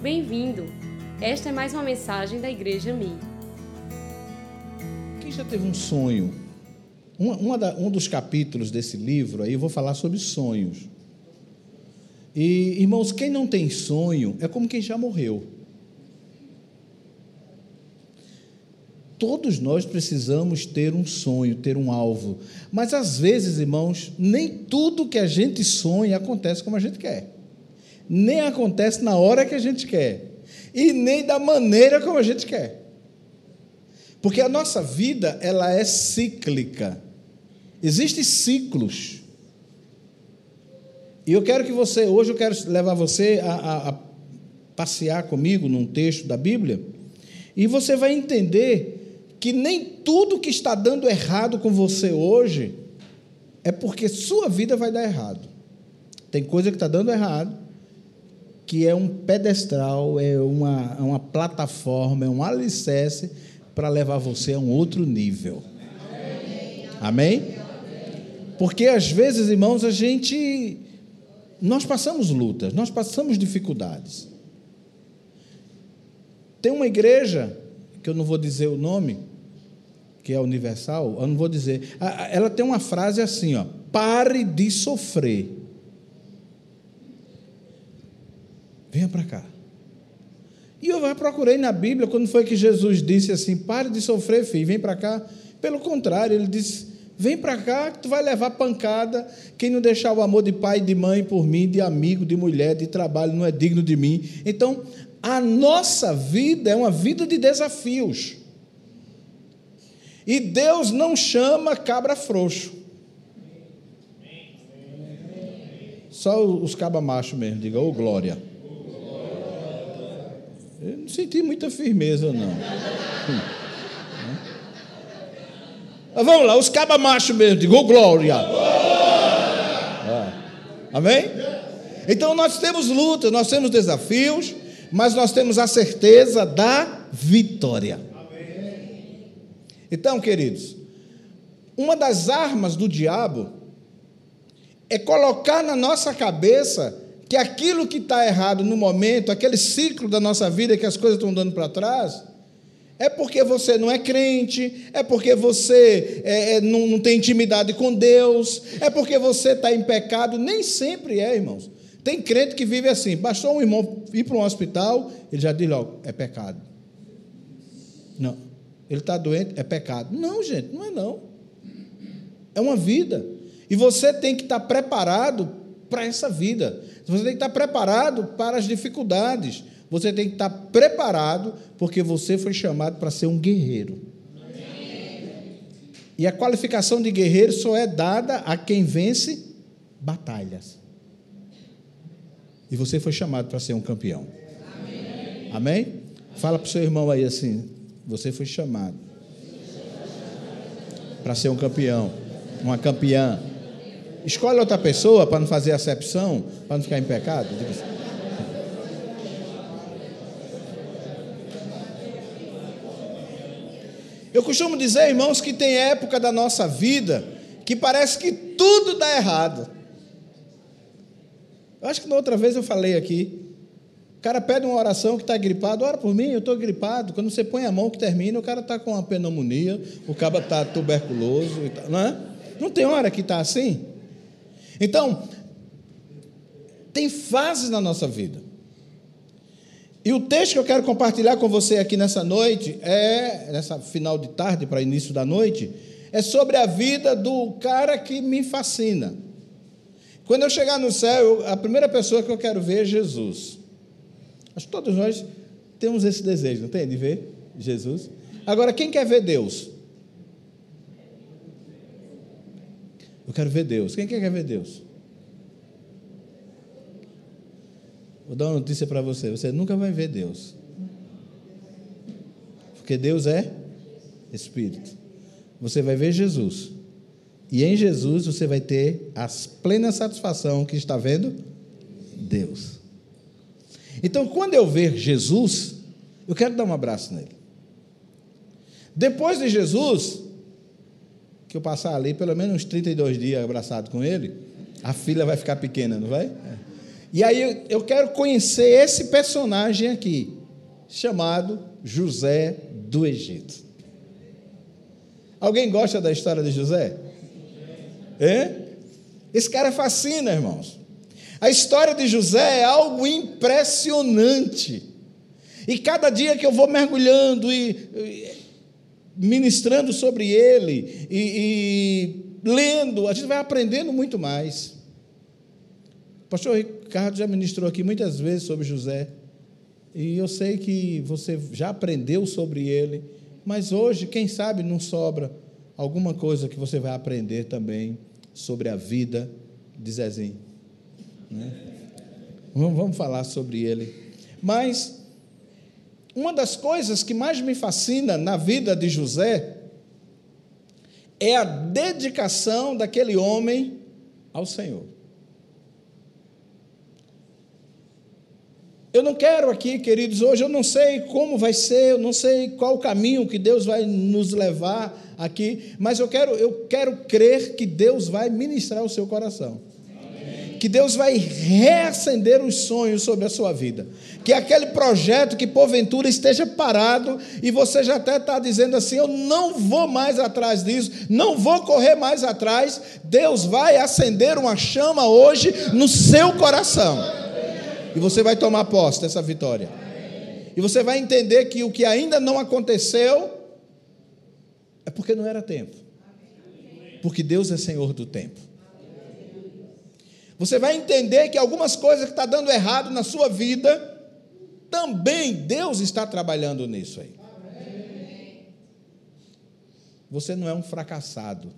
Bem-vindo! Esta é mais uma mensagem da Igreja Mi. Quem já teve um sonho? Uma, uma da, um dos capítulos desse livro aí eu vou falar sobre sonhos. E, irmãos, quem não tem sonho é como quem já morreu. Todos nós precisamos ter um sonho, ter um alvo. Mas às vezes, irmãos, nem tudo que a gente sonha acontece como a gente quer. Nem acontece na hora que a gente quer. E nem da maneira como a gente quer. Porque a nossa vida, ela é cíclica. Existem ciclos. E eu quero que você, hoje eu quero levar você a, a, a passear comigo num texto da Bíblia, e você vai entender que nem tudo que está dando errado com você hoje é porque sua vida vai dar errado. Tem coisa que está dando errado, que é um pedestral, é uma, é uma plataforma, é um alicerce para levar você a um outro nível. Amém? Porque às vezes, irmãos, a gente. Nós passamos lutas, nós passamos dificuldades. Tem uma igreja, que eu não vou dizer o nome, que é universal, eu não vou dizer. Ela tem uma frase assim, ó: pare de sofrer. Venha para cá. E eu procurei na Bíblia quando foi que Jesus disse assim: pare de sofrer, filho, vem para cá. Pelo contrário, ele disse: vem para cá que tu vai levar pancada. Quem não deixar o amor de pai de mãe por mim, de amigo, de mulher, de trabalho, não é digno de mim. Então, a nossa vida é uma vida de desafios. E Deus não chama cabra frouxo. Só os cabra macho mesmo, diga, ô oh, glória. Eu não senti muita firmeza, não. Mas vamos lá, os cabra macho mesmo, diga, ô oh, glória. Ah. Amém? Então nós temos lutas, nós temos desafios, mas nós temos a certeza da vitória. Então, queridos, uma das armas do diabo é colocar na nossa cabeça que aquilo que está errado no momento, aquele ciclo da nossa vida que as coisas estão dando para trás, é porque você não é crente, é porque você é, é, não, não, tem intimidade com Deus, é porque você está em pecado. Nem sempre é, irmãos. Tem crente que vive assim. Bastou um irmão ir para um hospital, ele já diz logo: é pecado. Não. Ele está doente, é pecado. Não, gente, não é não. É uma vida. E você tem que estar preparado para essa vida. Você tem que estar preparado para as dificuldades. Você tem que estar preparado porque você foi chamado para ser um guerreiro. E a qualificação de guerreiro só é dada a quem vence batalhas. E você foi chamado para ser um campeão. Amém? Amém? Fala para o seu irmão aí assim: você foi chamado para ser um campeão, uma campeã. Escolhe outra pessoa para não fazer acepção, para não ficar em pecado. Assim. Eu costumo dizer, irmãos, que tem época da nossa vida que parece que tudo dá errado. Eu acho que na outra vez eu falei aqui. O cara pede uma oração que está gripado, ora por mim, eu estou gripado. Quando você põe a mão que termina, o cara está com uma pneumonia, o cara está tuberculoso, não é? Não tem hora que está assim? Então, tem fases na nossa vida. E o texto que eu quero compartilhar com você aqui nessa noite, é, nessa final de tarde para início da noite, é sobre a vida do cara que me fascina. Quando eu chegar no céu, a primeira pessoa que eu quero ver é Jesus. Acho que todos nós temos esse desejo, não tem? De ver Jesus. Agora, quem quer ver Deus? Eu quero ver Deus. Quem quer ver Deus? Vou dar uma notícia para você: você nunca vai ver Deus. Porque Deus é Espírito. Você vai ver Jesus. E em Jesus você vai ter a plena satisfação que está vendo Deus. Então, quando eu ver Jesus, eu quero dar um abraço nele. Depois de Jesus, que eu passar ali pelo menos uns 32 dias abraçado com ele, a fila vai ficar pequena, não vai? E aí eu quero conhecer esse personagem aqui, chamado José do Egito. Alguém gosta da história de José? É? Esse cara fascina, irmãos. A história de José é algo impressionante. E cada dia que eu vou mergulhando e, ministrando sobre ele e, e lendo, a gente vai aprendendo muito mais. O pastor Ricardo já ministrou aqui muitas vezes sobre José. E eu sei que você já aprendeu sobre ele, mas hoje, quem sabe, não sobra alguma coisa que você vai aprender também sobre a vida de Zezinho. Né? Vamos, falar sobre ele. Mas uma das coisas que mais me fascina na vida de José é a dedicação daquele homem ao Senhor. Eu não quero aqui, queridos, hoje eu não sei como vai ser, eu não sei qual o caminho que Deus vai nos levar aqui, mas eu quero, eu quero crer que Deus vai ministrar o seu coração. Que Deus vai reacender os sonhos sobre a sua vida. Que aquele projeto que porventura esteja parado e você já até está dizendo assim: eu não vou mais atrás disso, não vou correr mais atrás. Deus vai acender uma chama hoje no seu coração. E você vai tomar posse dessa vitória. E você vai entender que o que ainda não aconteceu é porque não era tempo. Porque Deus é Senhor do tempo. Você vai entender que algumas coisas que estão tá dando errado na sua vida, também Deus está trabalhando nisso aí. Você não é um fracassado.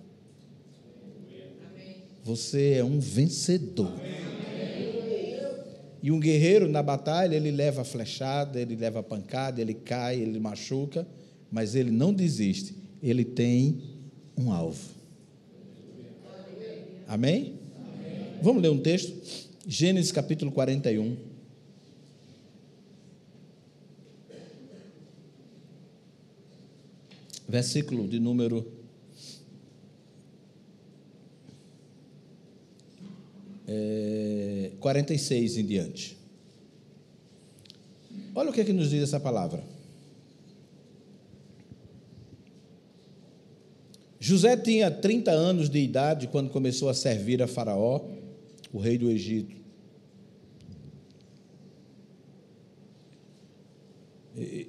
Você é um vencedor. E um guerreiro na batalha, ele leva flechada, ele leva pancada, ele cai, ele machuca, mas ele não desiste. Ele tem um alvo. Amém? Vamos ler um texto? Gênesis capítulo 41. Versículo de número é, 46 em diante. Olha o que, é que nos diz essa palavra. José tinha 30 anos de idade quando começou a servir a Faraó, o rei do Egito.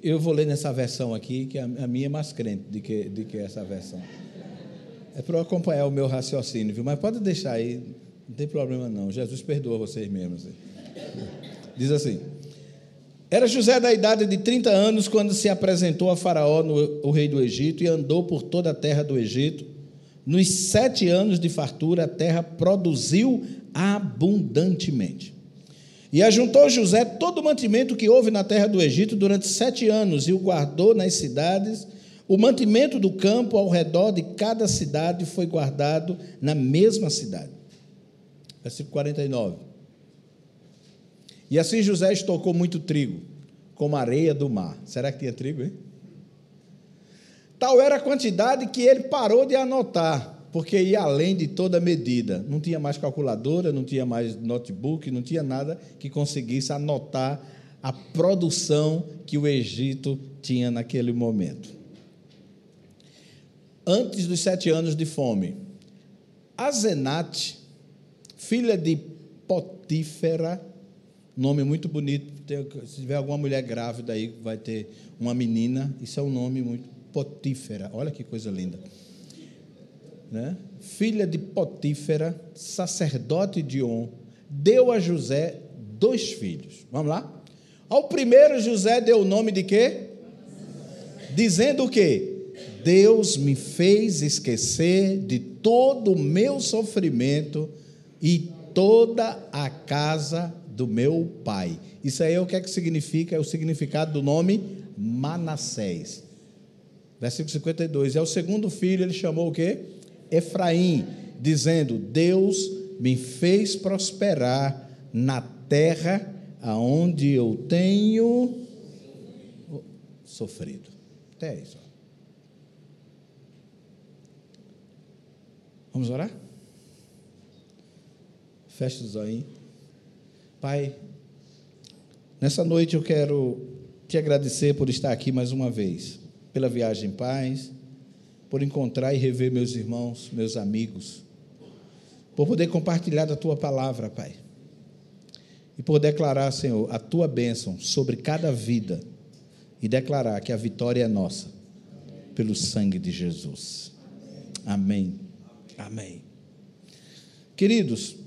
Eu vou ler nessa versão aqui, que a minha é mais crente do que, do que essa versão. É para acompanhar o meu raciocínio, viu? Mas pode deixar aí, não tem problema não. Jesus perdoa vocês mesmos. Diz assim: Era José da idade de 30 anos quando se apresentou a Faraó, no, o rei do Egito, e andou por toda a terra do Egito. Nos sete anos de fartura, a terra produziu abundantemente. E ajuntou José todo o mantimento que houve na terra do Egito durante sete anos, e o guardou nas cidades. O mantimento do campo ao redor de cada cidade foi guardado na mesma cidade versículo 49. E assim José estocou muito trigo, como areia do mar. Será que tinha trigo, hein? Tal era a quantidade que ele parou de anotar, porque ia além de toda medida. Não tinha mais calculadora, não tinha mais notebook, não tinha nada que conseguisse anotar a produção que o Egito tinha naquele momento. Antes dos sete anos de fome, Azenate, filha de Potífera, nome muito bonito. Se tiver alguma mulher grávida aí, vai ter uma menina, isso é um nome muito. Potífera, olha que coisa linda. Né? Filha de Potífera, sacerdote de On, deu a José dois filhos. Vamos lá? Ao primeiro, José deu o nome de quê? Dizendo o quê? Deus me fez esquecer de todo o meu sofrimento e toda a casa do meu pai. Isso aí é o que é que significa? É o significado do nome Manassés. Versículo 52. É o segundo filho, ele chamou o quê? Efraim, dizendo: Deus me fez prosperar na terra aonde eu tenho sofrido. Até isso. Vamos orar? Feche os olhos. Pai, nessa noite eu quero te agradecer por estar aqui mais uma vez, pela viagem em paz, por encontrar e rever meus irmãos, meus amigos, por poder compartilhar da tua palavra, Pai, e por declarar, Senhor, a tua bênção sobre cada vida e declarar que a vitória é nossa, pelo sangue de Jesus. Amém. Amém. Queridos,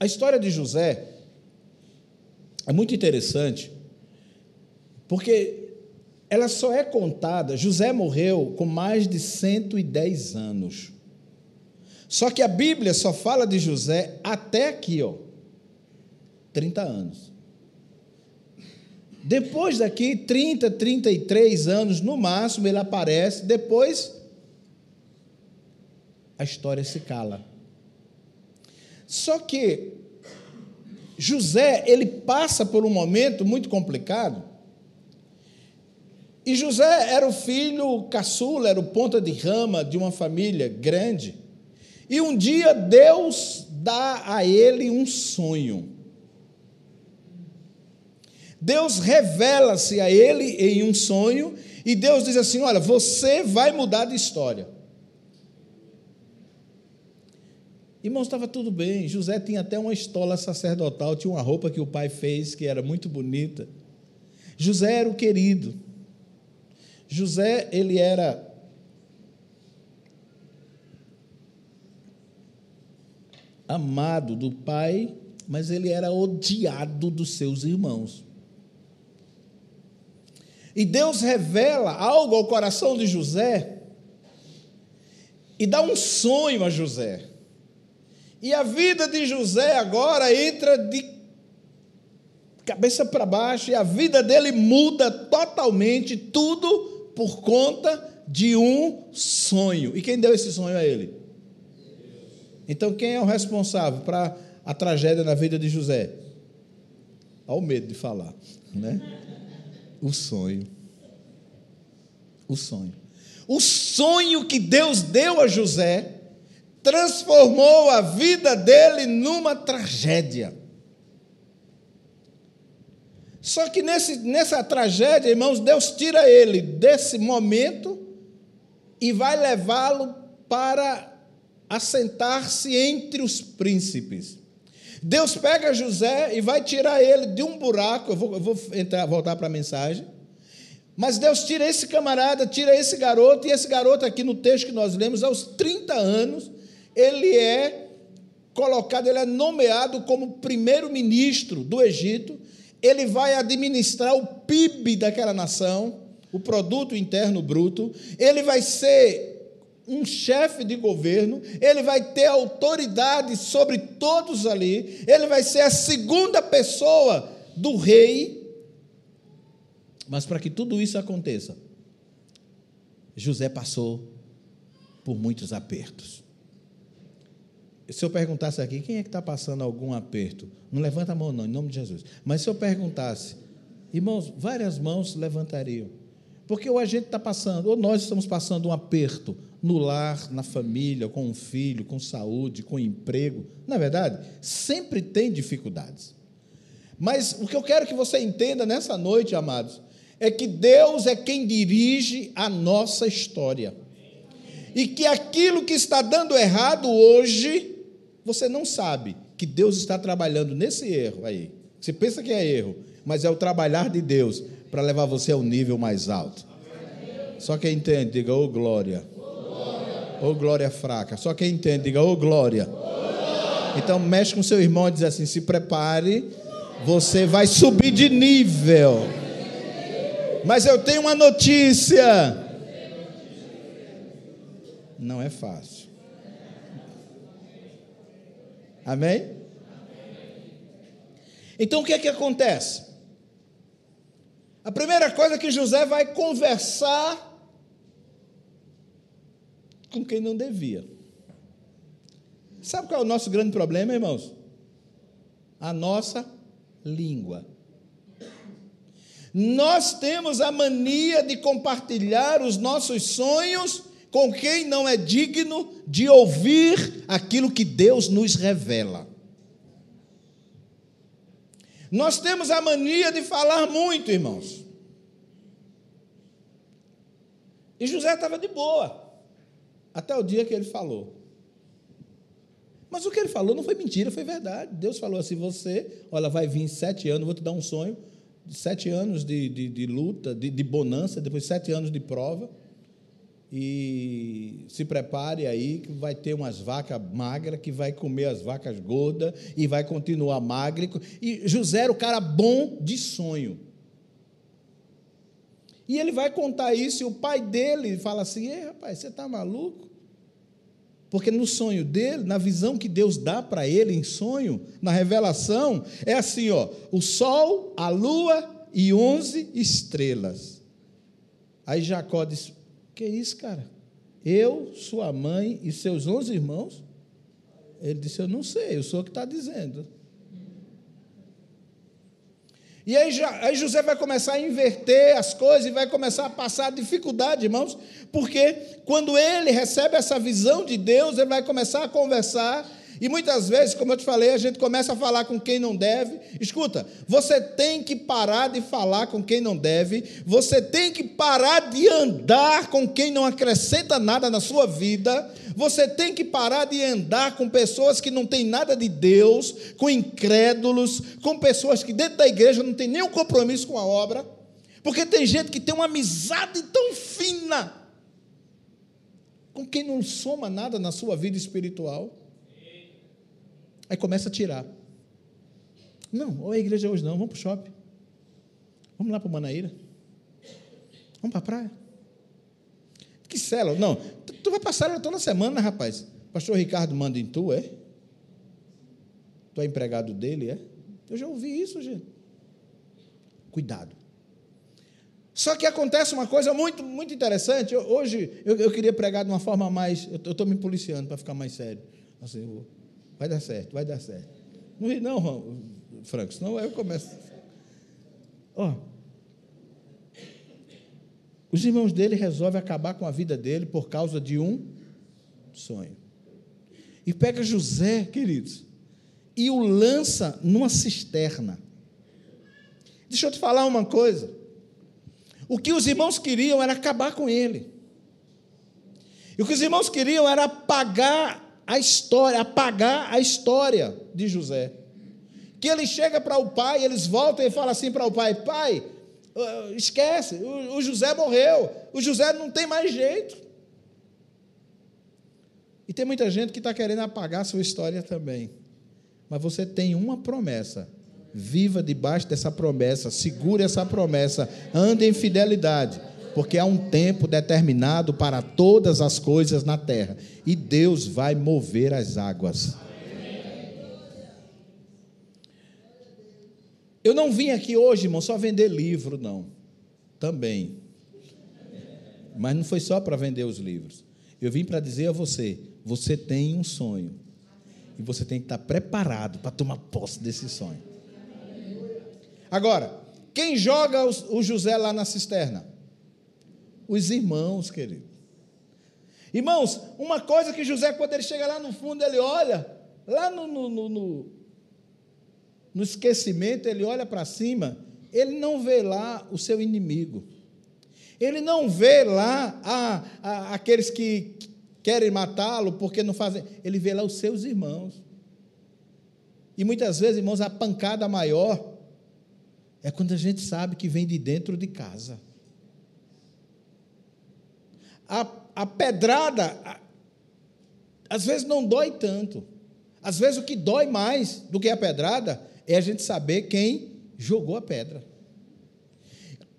a história de José é muito interessante, porque ela só é contada. José morreu com mais de 110 anos. Só que a Bíblia só fala de José até aqui, ó, 30 anos. Depois daqui, 30, 33 anos no máximo, ele aparece. Depois, a história se cala. Só que José, ele passa por um momento muito complicado. E José era o filho caçula, era o ponta de rama de uma família grande. E um dia Deus dá a ele um sonho. Deus revela-se a ele em um sonho e Deus diz assim: Olha, você vai mudar de história. Irmãos, estava tudo bem. José tinha até uma estola sacerdotal, tinha uma roupa que o pai fez que era muito bonita. José era o querido. José, ele era amado do pai, mas ele era odiado dos seus irmãos. E Deus revela algo ao coração de José e dá um sonho a José. E a vida de José agora entra de cabeça para baixo e a vida dele muda totalmente, tudo por conta de um sonho. E quem deu esse sonho a ele? Então, quem é o responsável para a tragédia na vida de José? Olha o medo de falar, né? O sonho. O sonho. O sonho que Deus deu a José transformou a vida dele numa tragédia. Só que nesse, nessa tragédia, irmãos, Deus tira ele desse momento e vai levá-lo para assentar-se entre os príncipes. Deus pega José e vai tirar ele de um buraco. Eu vou, eu vou entrar, voltar para a mensagem. Mas Deus tira esse camarada, tira esse garoto, e esse garoto aqui no texto que nós lemos, aos 30 anos, ele é colocado, ele é nomeado como primeiro-ministro do Egito, ele vai administrar o PIB daquela nação, o produto interno bruto, ele vai ser um chefe de governo, ele vai ter autoridade sobre todos ali, ele vai ser a segunda pessoa do rei. Mas para que tudo isso aconteça, José passou por muitos apertos se eu perguntasse aqui, quem é que está passando algum aperto? Não levanta a mão, não, em nome de Jesus. Mas se eu perguntasse, irmãos, várias mãos levantariam. Porque ou a gente está passando, ou nós estamos passando um aperto no lar, na família, com um filho, com saúde, com emprego. Na é verdade, sempre tem dificuldades. Mas o que eu quero que você entenda nessa noite, amados, é que Deus é quem dirige a nossa história. E que aquilo que está dando errado hoje, você não sabe que Deus está trabalhando nesse erro aí. Você pensa que é erro, mas é o trabalhar de Deus para levar você ao nível mais alto. Só quem entende, diga, ô oh, glória. Ô oh, glória fraca. Só quem entende, diga, ô oh, glória. Então mexe com seu irmão e diz assim: se prepare, você vai subir de nível. Mas eu tenho uma notícia. Não é fácil. Amém? Então o que é que acontece? A primeira coisa é que José vai conversar com quem não devia. Sabe qual é o nosso grande problema, irmãos? A nossa língua. Nós temos a mania de compartilhar os nossos sonhos com quem não é digno de ouvir aquilo que Deus nos revela. Nós temos a mania de falar muito, irmãos. E José estava de boa, até o dia que ele falou. Mas o que ele falou não foi mentira, foi verdade. Deus falou assim: você, olha, vai vir sete anos, vou te dar um sonho, sete anos de, de, de luta, de, de bonança, depois sete anos de prova. E se prepare aí que vai ter umas vacas magras, que vai comer as vacas gordas e vai continuar magro. E José era o cara bom de sonho. E ele vai contar isso, e o pai dele fala assim: Ei, rapaz, você está maluco? Porque no sonho dele, na visão que Deus dá para ele em sonho, na revelação, é assim, ó, o sol, a lua e onze estrelas. Aí Jacó diz: "Que isso, cara? Eu, sua mãe e seus onze irmãos?" Ele disse: "Eu não sei, eu sou o que está dizendo." E aí, aí, José vai começar a inverter as coisas e vai começar a passar dificuldade, irmãos, porque quando ele recebe essa visão de Deus, ele vai começar a conversar e muitas vezes, como eu te falei, a gente começa a falar com quem não deve. Escuta, você tem que parar de falar com quem não deve, você tem que parar de andar com quem não acrescenta nada na sua vida, você tem que parar de andar com pessoas que não têm nada de Deus, com incrédulos, com pessoas que dentro da igreja não tem nenhum compromisso com a obra, porque tem gente que tem uma amizade tão fina com quem não soma nada na sua vida espiritual. Aí começa a tirar. Não, ou a igreja hoje não, vamos para o shopping. Vamos lá para o Manaíra. Vamos para a praia. Que célula? Não, tu, tu vai passar toda semana, rapaz. Pastor Ricardo manda em tu, é? Tu é empregado dele, é? Eu já ouvi isso, gente. Cuidado. Só que acontece uma coisa muito, muito interessante. hoje eu, eu, queria pregar de uma forma mais. Eu estou me policiando para ficar mais sério. Assim, eu vou, Vai dar certo, vai dar certo. Não ri não, Franco, senão eu começo. Ó, os irmãos dele resolvem acabar com a vida dele por causa de um sonho. E pega José, queridos, e o lança numa cisterna. Deixa eu te falar uma coisa. O que os irmãos queriam era acabar com ele. E o que os irmãos queriam era apagar a história, apagar a história de José. Que ele chega para o pai, eles voltam e falam assim para o pai: Pai, esquece, o José morreu, o José não tem mais jeito. E tem muita gente que está querendo apagar a sua história também. Mas você tem uma promessa. Viva debaixo dessa promessa, segure essa promessa, ande em fidelidade porque há um tempo determinado para todas as coisas na terra, e Deus vai mover as águas. Eu não vim aqui hoje, irmão, só vender livro, não. Também. Mas não foi só para vender os livros. Eu vim para dizer a você: você tem um sonho. E você tem que estar preparado para tomar posse desse sonho. Agora, quem joga o José lá na cisterna? Os irmãos, querido. Irmãos, uma coisa que José, quando ele chega lá no fundo, ele olha, lá no, no, no, no, esquecimento, ele olha para cima, ele não vê lá o seu inimigo. Ele não vê lá a, a, aqueles que querem matá-lo porque não fazem. Ele vê lá os seus irmãos. E muitas vezes, irmãos, a pancada maior é quando a gente sabe que vem de dentro de casa a, a pedrada, a, às vezes não dói tanto. Às vezes o que dói mais do que a pedrada é a gente saber quem jogou a pedra.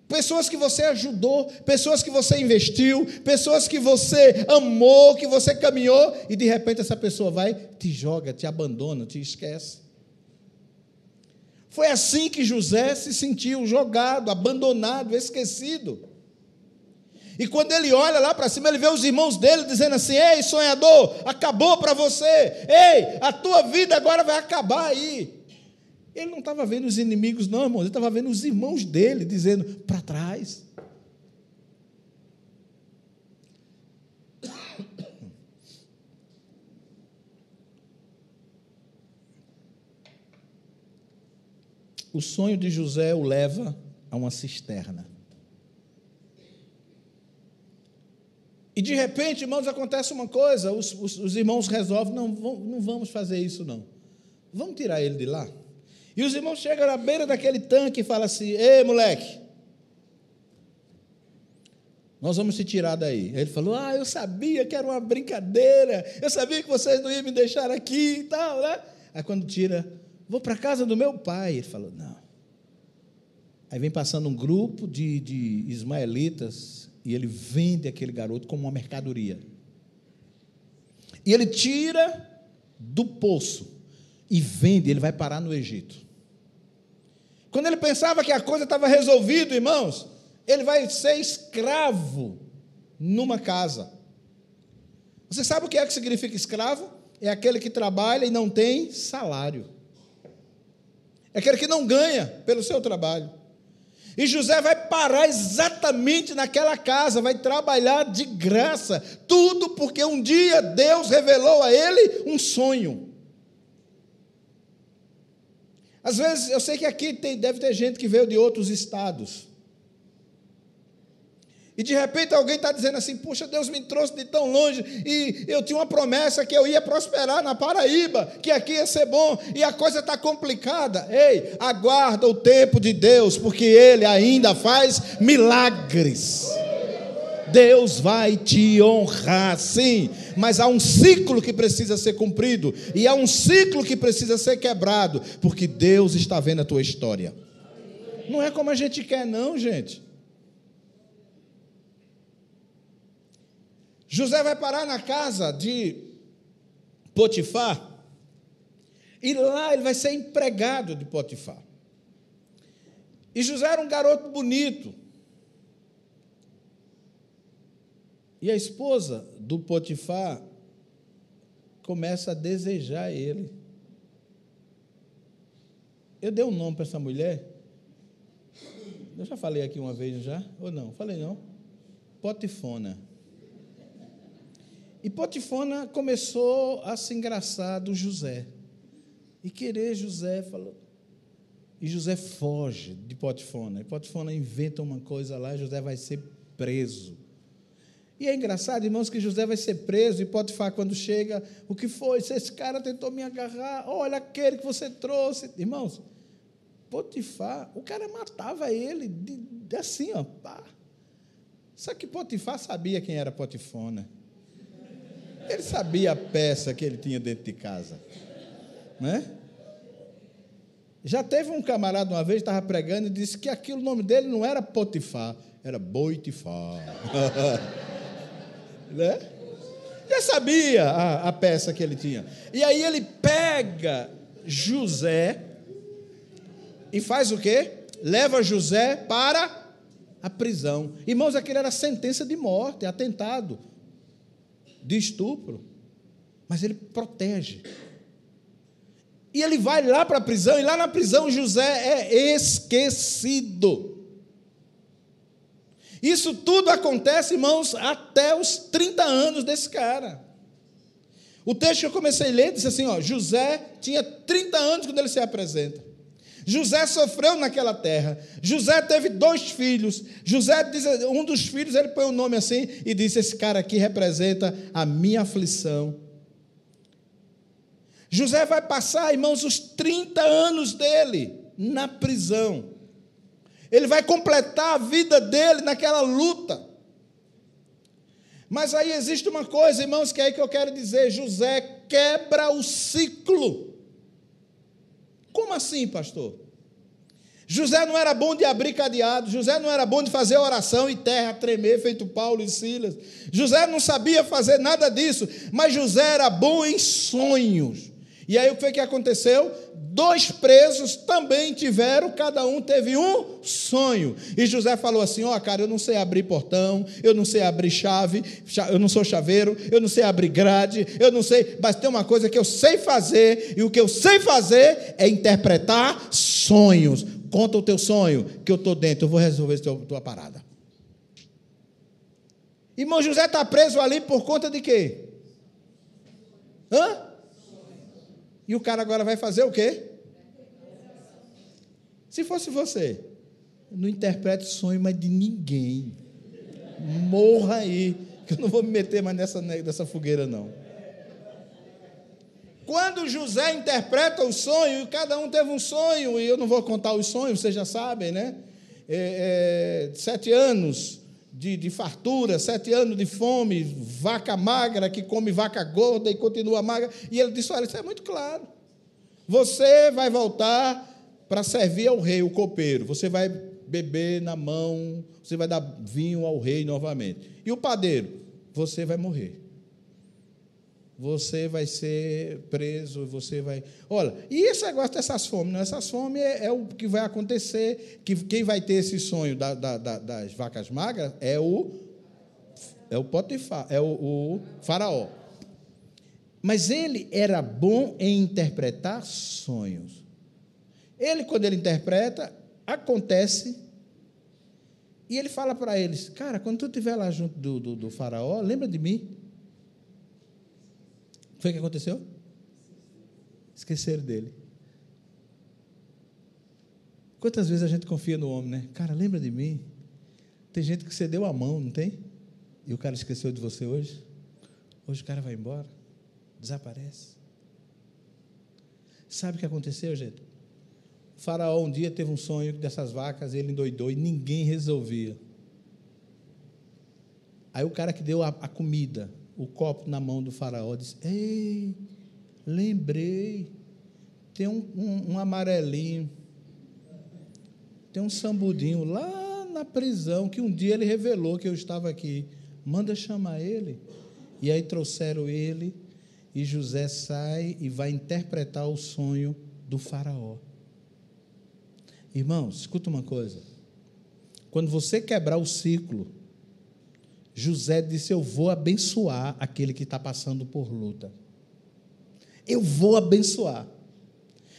Pessoas que você ajudou, pessoas que você investiu, pessoas que você amou, que você caminhou, e de repente essa pessoa vai, te joga, te abandona, te esquece. Foi assim que José se sentiu jogado, abandonado, esquecido. E quando ele olha lá para cima, ele vê os irmãos dele dizendo assim: Ei, sonhador, acabou para você. Ei, a tua vida agora vai acabar aí. Ele não estava vendo os inimigos, não, irmão. Ele estava vendo os irmãos dele dizendo: Para trás. o sonho de José o leva a uma cisterna. E de repente, irmãos, acontece uma coisa: os, os, os irmãos resolvem, não, não vamos fazer isso, não. Vamos tirar ele de lá. E os irmãos chegam à beira daquele tanque e falam assim: Ei, moleque, nós vamos te tirar daí. Aí ele falou: Ah, eu sabia que era uma brincadeira, eu sabia que vocês não iam me deixar aqui e tal, né? Aí quando tira, vou para casa do meu pai. Ele falou: Não. Aí vem passando um grupo de, de ismaelitas e ele vende aquele garoto como uma mercadoria. E ele tira do poço e vende, ele vai parar no Egito. Quando ele pensava que a coisa estava resolvida, irmãos, ele vai ser escravo numa casa. Você sabe o que é que significa escravo? É aquele que trabalha e não tem salário. É aquele que não ganha pelo seu trabalho. E José vai parar exatamente naquela casa, vai trabalhar de graça, tudo porque um dia Deus revelou a ele um sonho. Às vezes, eu sei que aqui tem, deve ter gente que veio de outros estados. E de repente alguém está dizendo assim: Puxa, Deus me trouxe de tão longe e eu tinha uma promessa que eu ia prosperar na Paraíba, que aqui ia ser bom e a coisa está complicada. Ei, aguarda o tempo de Deus, porque Ele ainda faz milagres. Deus vai te honrar, sim, mas há um ciclo que precisa ser cumprido e há um ciclo que precisa ser quebrado, porque Deus está vendo a tua história. Não é como a gente quer, não, gente. José vai parar na casa de Potifar, e lá ele vai ser empregado de Potifar. E José era um garoto bonito. E a esposa do Potifar começa a desejar ele. Eu dei um nome para essa mulher. Eu já falei aqui uma vez já? Ou não? Falei não. Potifona. E Potifona começou a se engraçar do José. E querer José, falou. E José foge de Potifona. E Potifona inventa uma coisa lá, e José vai ser preso. E é engraçado, irmãos, que José vai ser preso e Potifar, quando chega, o que foi? Se esse cara tentou me agarrar, olha aquele que você trouxe. Irmãos, Potifar, o cara matava ele de, de assim, ó. Pá. Só que Potifar sabia quem era Potifona. Ele sabia a peça que ele tinha dentro de casa. Né? Já teve um camarada uma vez, estava pregando e disse que aquilo, o nome dele não era Potifar, era Boitifar. né? Já sabia a, a peça que ele tinha. E aí ele pega José e faz o quê? Leva José para a prisão. Irmãos, aquilo era sentença de morte, atentado de estupro, mas ele protege. E ele vai lá para a prisão, e lá na prisão José é esquecido. Isso tudo acontece, irmãos, até os 30 anos desse cara. O texto que eu comecei a ler disse assim: ó, José tinha 30 anos quando ele se apresenta. José sofreu naquela terra. José teve dois filhos. José um dos filhos, ele põe o um nome assim e diz: Esse cara aqui representa a minha aflição. José vai passar, irmãos, os 30 anos dele na prisão. Ele vai completar a vida dele naquela luta. Mas aí existe uma coisa, irmãos, que é aí que eu quero dizer: José quebra o ciclo. Como assim, pastor? José não era bom de abrir cadeado, José não era bom de fazer oração e terra tremer, feito Paulo e Silas. José não sabia fazer nada disso, mas José era bom em sonhos. E aí o que foi que aconteceu? Dois presos também tiveram, cada um teve um sonho. E José falou assim: Ó, oh, cara, eu não sei abrir portão, eu não sei abrir chave, eu não sou chaveiro, eu não sei abrir grade, eu não sei, mas tem uma coisa que eu sei fazer, e o que eu sei fazer é interpretar sonhos. Conta o teu sonho, que eu estou dentro, eu vou resolver a tua parada. Irmão José está preso ali por conta de quê? Hã? E o cara agora vai fazer o quê? Se fosse você, não interprete sonho mais de ninguém. Morra aí, que eu não vou me meter mais nessa, nessa fogueira, não. Quando José interpreta o sonho, e cada um teve um sonho, e eu não vou contar os sonhos, vocês já sabem, né? É, é, sete anos de, de, fartura, sete anos de fome, vaca magra que come vaca gorda e continua magra. E ele disse: Olha, isso é muito claro. Você vai voltar para servir ao rei, o copeiro. Você vai beber na mão, você vai dar vinho ao rei novamente. E o padeiro? Você vai morrer você vai ser preso, você vai. Olha, e esse negócio dessas fomes, não? essas fomes é, é, o que vai acontecer, que quem vai ter esse sonho da, da, da, das vacas magras é o é o Potifar, é o, o faraó. Mas ele era bom em interpretar sonhos. Ele, quando ele interpreta, acontece. E ele fala para eles: Cara, quando tu estiver lá junto do, do, do faraó, lembra de mim foi o que aconteceu? Esqueceram dele. Quantas vezes a gente confia no homem, né? Cara, lembra de mim? Tem gente que você deu a mão, não tem? E o cara esqueceu de você hoje? Hoje o cara vai embora, desaparece. Sabe o que aconteceu, gente? O faraó um dia teve um sonho dessas vacas, ele endoidou e ninguém resolvia. Aí o cara que deu a, a comida, o copo na mão do faraó, disse: Ei, lembrei, tem um, um, um amarelinho, tem um sambudinho lá na prisão, que um dia ele revelou que eu estava aqui. Manda chamar ele. E aí trouxeram ele, e José sai e vai interpretar o sonho do faraó. Irmãos, escuta uma coisa. Quando você quebrar o ciclo José disse: Eu vou abençoar aquele que está passando por luta. Eu vou abençoar.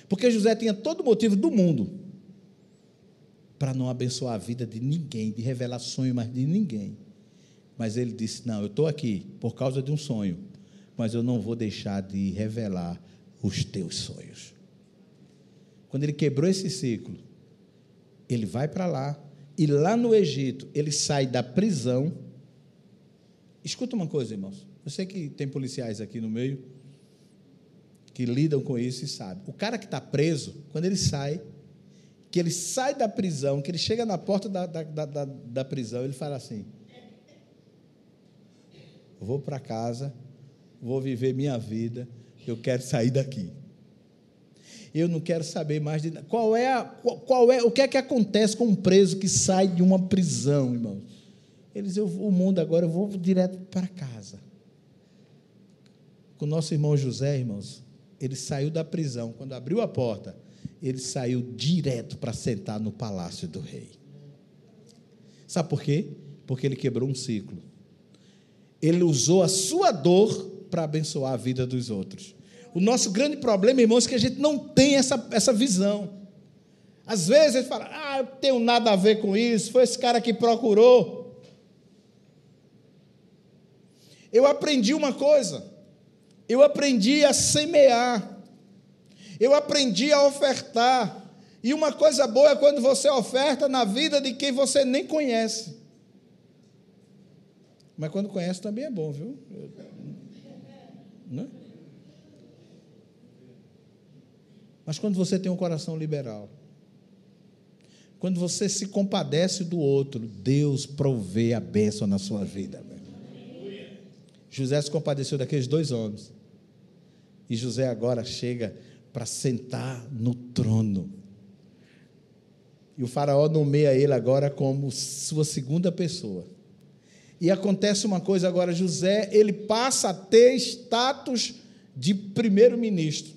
Porque José tinha todo motivo do mundo para não abençoar a vida de ninguém, de revelar sonho mais de ninguém. Mas ele disse: Não, eu estou aqui por causa de um sonho, mas eu não vou deixar de revelar os teus sonhos. Quando ele quebrou esse ciclo, ele vai para lá, e lá no Egito, ele sai da prisão Escuta uma coisa, irmãos. Eu sei que tem policiais aqui no meio que lidam com isso e sabem. O cara que está preso, quando ele sai, que ele sai da prisão, que ele chega na porta da, da, da, da prisão, ele fala assim: Vou para casa, vou viver minha vida, eu quero sair daqui. Eu não quero saber mais de qual é, a, qual é o que é que acontece com um preso que sai de uma prisão, irmãos. Eles, eu, o mundo agora, eu vou direto para casa. Com o nosso irmão José, irmãos, ele saiu da prisão. Quando abriu a porta, ele saiu direto para sentar no palácio do rei. Sabe por quê? Porque ele quebrou um ciclo. Ele usou a sua dor para abençoar a vida dos outros. O nosso grande problema, irmãos, é que a gente não tem essa, essa visão. Às vezes a gente fala, ah, eu tenho nada a ver com isso, foi esse cara que procurou. Eu aprendi uma coisa. Eu aprendi a semear. Eu aprendi a ofertar. E uma coisa boa é quando você oferta na vida de quem você nem conhece. Mas quando conhece também é bom, viu? Né? Mas quando você tem um coração liberal, quando você se compadece do outro, Deus provê a bênção na sua vida. José se compadeceu daqueles dois homens. E José agora chega para sentar no trono. E o faraó nomeia ele agora como sua segunda pessoa. E acontece uma coisa agora, José, ele passa a ter status de primeiro-ministro.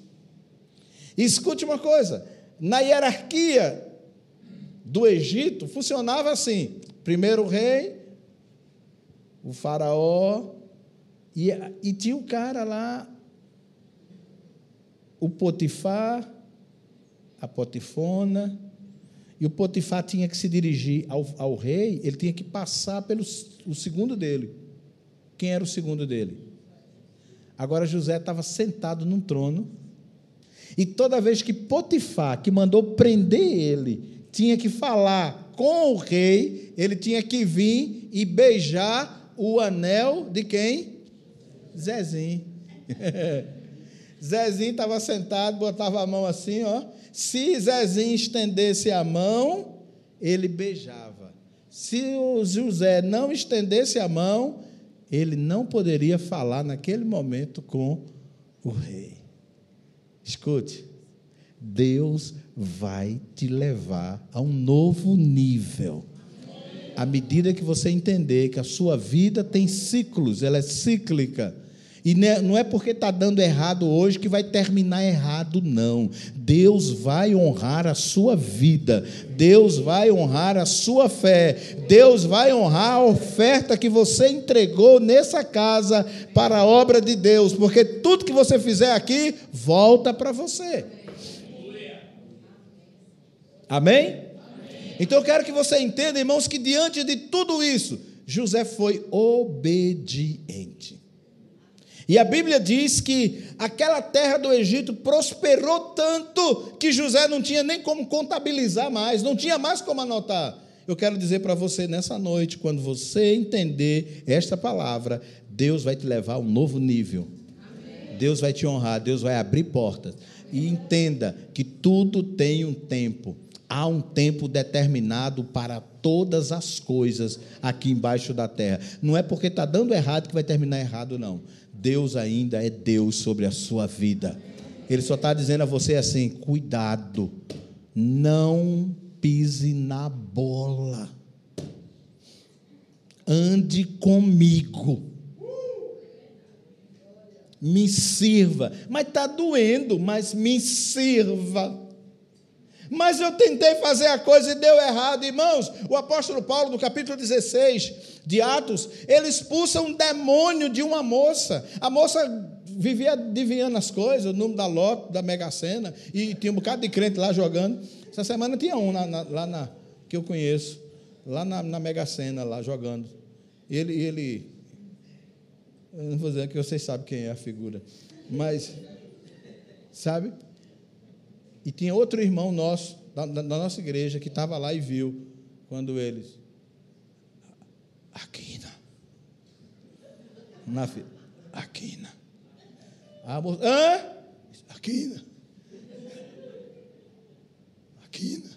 Escute uma coisa, na hierarquia do Egito funcionava assim: primeiro rei, o faraó, e, e tinha um cara lá, o Potifar, a Potifona, e o Potifar tinha que se dirigir ao, ao rei, ele tinha que passar pelo o segundo dele. Quem era o segundo dele? Agora José estava sentado num trono, E toda vez que Potifar, que mandou prender ele, tinha que falar com o rei, ele tinha que vir e beijar o anel de quem? Zezinho. Zezinho estava sentado, botava a mão assim, ó. Se Zezinho estendesse a mão, ele beijava. Se o José não estendesse a mão, ele não poderia falar naquele momento com o rei. Escute, Deus vai te levar a um novo nível. À medida que você entender que a sua vida tem ciclos, ela é cíclica. E não é porque está dando errado hoje que vai terminar errado, não. Deus vai honrar a sua vida, Deus vai honrar a sua fé, Deus vai honrar a oferta que você entregou nessa casa para a obra de Deus, porque tudo que você fizer aqui volta para você. Amém? Então eu quero que você entenda, irmãos, que diante de tudo isso, José foi obediente. E a Bíblia diz que aquela terra do Egito prosperou tanto que José não tinha nem como contabilizar mais, não tinha mais como anotar. Eu quero dizer para você nessa noite, quando você entender esta palavra, Deus vai te levar a um novo nível. Deus vai te honrar, Deus vai abrir portas. E entenda que tudo tem um tempo. Há um tempo determinado para todas as coisas aqui embaixo da terra. Não é porque está dando errado que vai terminar errado, não. Deus ainda é Deus sobre a sua vida. Ele só está dizendo a você assim: cuidado, não pise na bola. Ande comigo. Me sirva. Mas está doendo, mas me sirva. Mas eu tentei fazer a coisa e deu errado. Irmãos, o apóstolo Paulo, no capítulo 16 de Atos, ele expulsa um demônio de uma moça. A moça vivia adivinhando as coisas, o número da lote, da Mega Sena, e tinha um bocado de crente lá jogando. Essa semana tinha um na, na, lá na, que eu conheço, lá na, na Mega Sena, lá jogando. Ele, ele. Eu não vou dizer que vocês sabem quem é a figura, mas. Sabe? E tinha outro irmão nosso, da, da nossa igreja, que estava lá e viu quando eles. Aquina. Na filha. Aquina. A moça. Hã? Aquina. Aquina.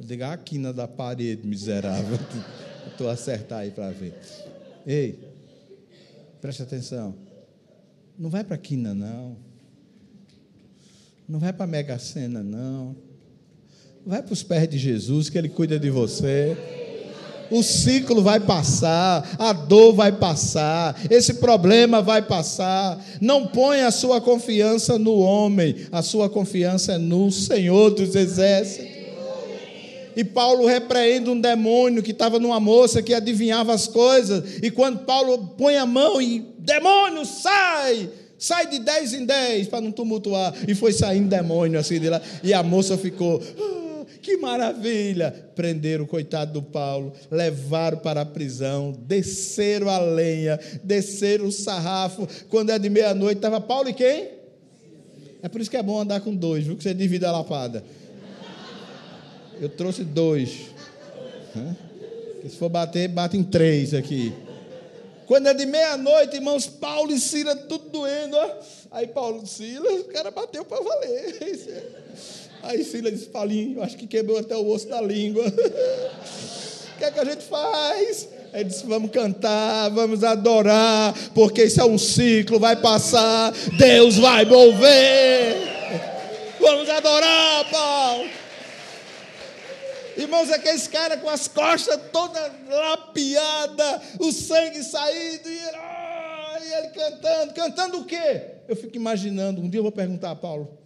Diga a quina da parede, miserável. Estou acertar aí para ver. Ei, preste atenção. Não vai para quina, não. Não vai para a Mega Sena, não. Vai para os pés de Jesus, que Ele cuida de você. O ciclo vai passar, a dor vai passar, esse problema vai passar. Não ponha a sua confiança no homem, a sua confiança é no Senhor dos Exércitos. E Paulo repreende um demônio que estava numa moça que adivinhava as coisas. E quando Paulo põe a mão e demônio sai, Sai de 10 em 10 para não tumultuar. E foi saindo demônio assim de lá. E a moça ficou. Ah, que maravilha! Prenderam o coitado do Paulo, levaram para a prisão, desceram a lenha, desceram o sarrafo. Quando é de meia-noite, estava Paulo e quem? É por isso que é bom andar com dois, viu? Que você divide a lapada. Eu trouxe dois. Se for bater, bate em três aqui. Quando é de meia-noite, irmãos, Paulo e Sila tudo doendo. Ó. Aí Paulo e Sila, o cara bateu para valer. Aí Sila disse, Paulinho, acho que quebrou até o osso da língua. O que é que a gente faz? Ele disse: Vamos cantar, vamos adorar, porque isso é um ciclo, vai passar, Deus vai mover. Vamos adorar, Paulo. Irmãos, aqueles caras com as costas todas lapiadas, o sangue saído, e, ah, e ele cantando. Cantando o quê? Eu fico imaginando, um dia eu vou perguntar a Paulo.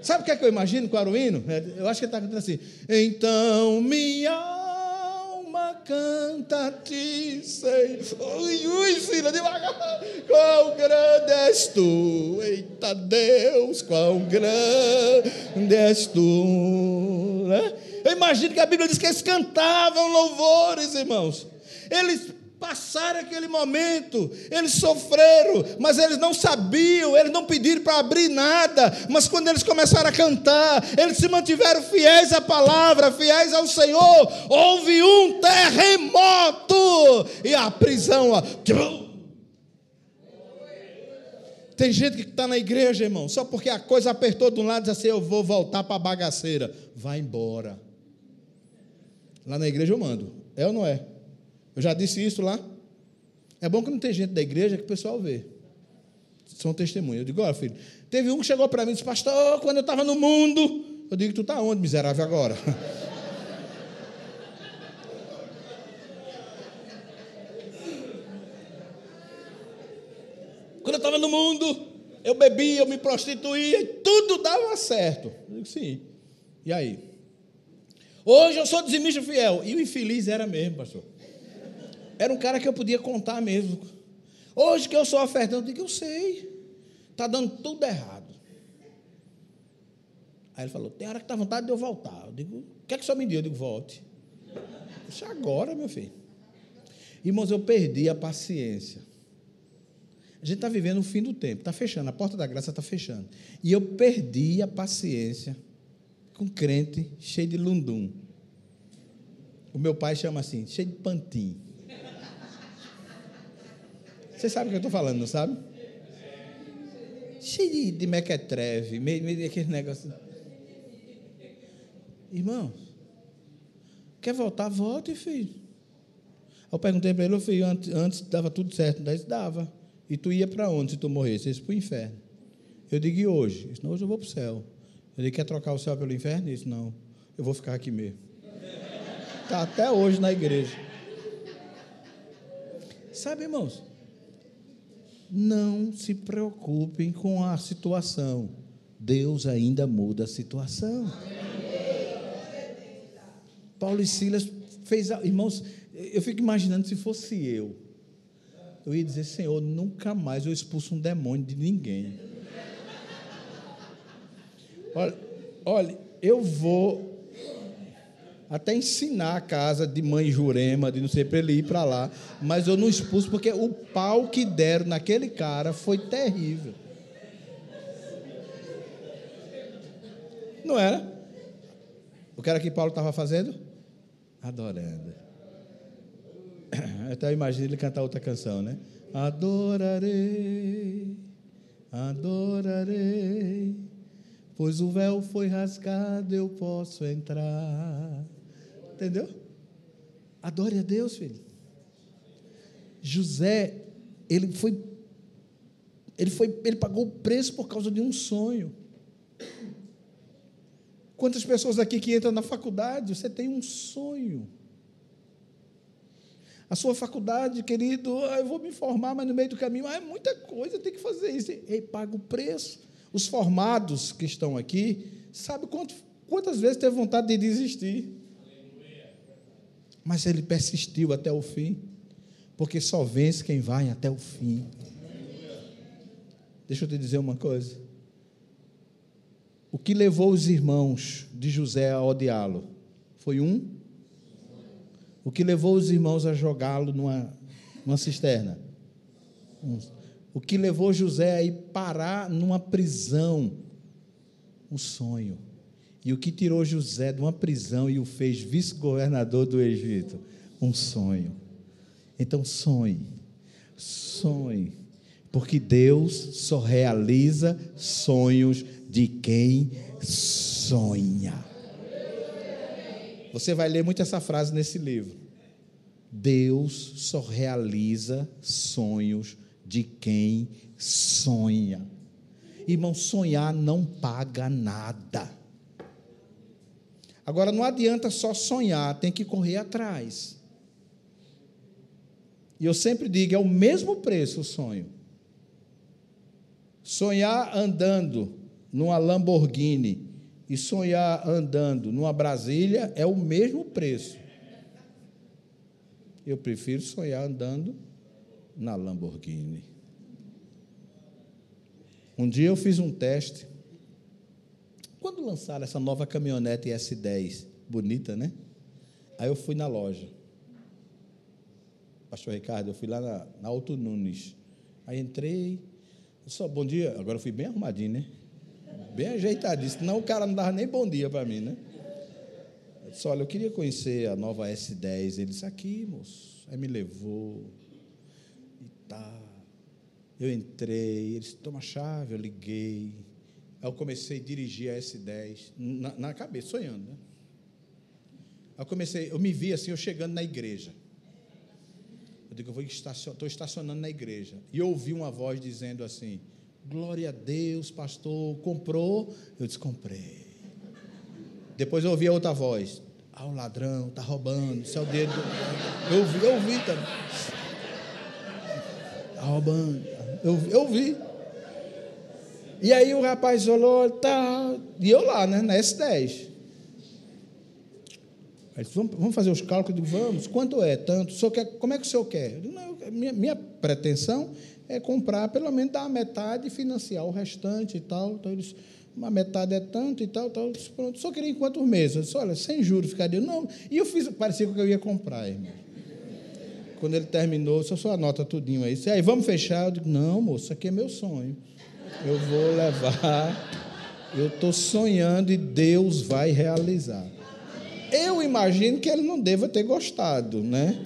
Sabe o que é que eu imagino com o hino? É, eu acho que ele está cantando assim. Então minha alma canta a ti, Senhor. Ui, ui, filha, devagar. Quão grande és tu, eita Deus, quão grande és tu. Né? Eu imagino que a Bíblia diz que eles cantavam louvores, irmãos. Eles passaram aquele momento, eles sofreram, mas eles não sabiam, eles não pediram para abrir nada, mas quando eles começaram a cantar, eles se mantiveram fiéis à palavra, fiéis ao Senhor. Houve um terremoto e a prisão. Ó, tem gente que está na igreja, irmão, só porque a coisa apertou de um lado, diz assim: eu vou voltar para a bagaceira. Vai embora. Lá na igreja eu mando. É ou não é? Eu já disse isso lá. É bom que não tem gente da igreja que o pessoal vê. São testemunhas. Eu digo, olha, filho, teve um que chegou para mim e disse, pastor, quando eu estava no mundo. Eu digo, tu está onde, miserável, agora? quando eu estava no mundo, eu bebia, eu me prostituía, tudo dava certo. Eu digo, sim. E aí? Hoje eu sou dizimista fiel. E o infeliz era mesmo, pastor. Era um cara que eu podia contar mesmo. Hoje que eu sou ofertante, eu digo, eu sei. Está dando tudo errado. Aí ele falou, tem hora que está vontade de eu voltar. Eu digo, o que é que senhor me deu? Eu digo, volte. Isso agora, meu filho. Irmãos, eu perdi a paciência. A gente está vivendo o fim do tempo, está fechando, a porta da graça está fechando. E eu perdi a paciência com crente cheio de lundum. O meu pai chama assim, cheio de pantinho. Você sabe o que eu estou falando, não sabe? Cheio de, de mequetreve, meio, meio daquele negócio. Irmão, quer voltar? Volte, filho. Eu perguntei para ele, filho, antes, antes dava tudo certo, daí dava. E tu ia para onde se tu morresse? Ele para o inferno. Eu digo, e hoje? Ele disse, hoje eu vou para o céu. Ele quer trocar o céu pelo inferno? Disse, não, eu vou ficar aqui mesmo. Está até hoje na igreja. Sabe, irmãos? Não se preocupem com a situação. Deus ainda muda a situação. Paulo e Silas fez, irmãos, eu fico imaginando se fosse eu. Eu ia dizer, Senhor, nunca mais eu expulso um demônio de ninguém. Olha, olha eu vou até ensinar a casa de mãe Jurema, de não sei para ele ir para lá, mas eu não expulso porque o pau que deram naquele cara foi terrível. Não era? O que era que Paulo estava fazendo? Adorando. Até eu imagino ele cantar outra canção, né? Adorarei, adorarei, pois o véu foi rasgado, eu posso entrar. Entendeu? Adore a Deus, filho. José, ele foi ele foi ele pagou o preço por causa de um sonho. Quantas pessoas aqui que entram na faculdade, você tem um sonho. A sua faculdade, querido, ah, eu vou me formar, mas no meio do caminho, ah, é muita coisa, tem que fazer isso. E paga o preço. Os formados que estão aqui, sabe quanto, quantas vezes teve vontade de desistir? Mas ele persistiu até o fim, porque só vence quem vai até o fim. Deixa eu te dizer uma coisa. O que levou os irmãos de José a odiá-lo foi um. O que levou os irmãos a jogá-lo numa, numa cisterna? Um. O que levou José a ir parar numa prisão? Um sonho. E o que tirou José de uma prisão e o fez vice-governador do Egito? Um sonho. Então sonhe, sonhe, porque Deus só realiza sonhos de quem sonha. Você vai ler muito essa frase nesse livro. Deus só realiza sonhos de quem sonha. Irmão, sonhar não paga nada. Agora não adianta só sonhar, tem que correr atrás. E eu sempre digo, é o mesmo preço o sonho. Sonhar andando numa Lamborghini e sonhar andando numa Brasília é o mesmo preço. Eu prefiro sonhar andando na Lamborghini. Um dia eu fiz um teste quando lançaram essa nova caminhonete S10, bonita, né? Aí eu fui na loja. pastor Ricardo, eu fui lá na, na Alto Nunes. Aí entrei, só bom dia, agora eu fui bem arrumadinho, né? Bem ajeitadinho, senão o cara não dava nem bom dia para mim, né? Eu disse, olha, eu queria conhecer a nova S10. Ele disse, aqui, moço. Aí me levou tá. Eu entrei, ele disse, toma chave, eu liguei. Aí eu comecei a dirigir a S10 na, na cabeça, sonhando, né? Eu comecei, eu me vi assim, eu chegando na igreja. Eu digo, eu vou estacion, estou estacionando na igreja. E eu ouvi uma voz dizendo assim: Glória a Deus, pastor, comprou? Eu disse, comprei. Depois eu ouvi a outra voz. Ah, o ladrão está roubando, isso é o dedo. Eu ouvi, eu ouvi também. Roubando. Eu, eu ouvi. E aí o rapaz falou, tá. E eu lá, né, na S10. Aí disse, vamos, fazer os cálculos? Eu digo, vamos. Quanto é? Tanto? O quer, como é que o senhor quer? Eu digo, não, minha, minha pretensão é comprar, pelo menos a metade e financiar o restante e tal. Então, eles, uma metade é tanto e tal, tal. Disse, pronto, só queria em quantos meses? Eu disse, olha, sem juros ficaria. Não, e eu fiz, parecia que eu ia comprar, irmão. Quando ele terminou, só só anota tudinho aí. Aí, vamos fechar? Eu digo, não, moço, aqui é meu sonho. Eu vou levar. Eu estou sonhando e Deus vai realizar. Eu imagino que ele não deva ter gostado, né?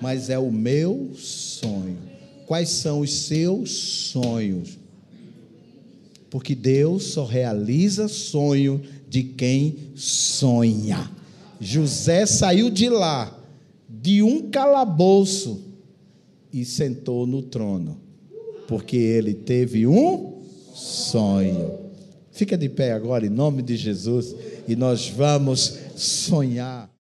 Mas é o meu sonho. Quais são os seus sonhos? Porque Deus só realiza sonho de quem sonha. José saiu de lá, de um calabouço, e sentou no trono, porque ele teve um sonho. Fica de pé agora, em nome de Jesus, e nós vamos sonhar.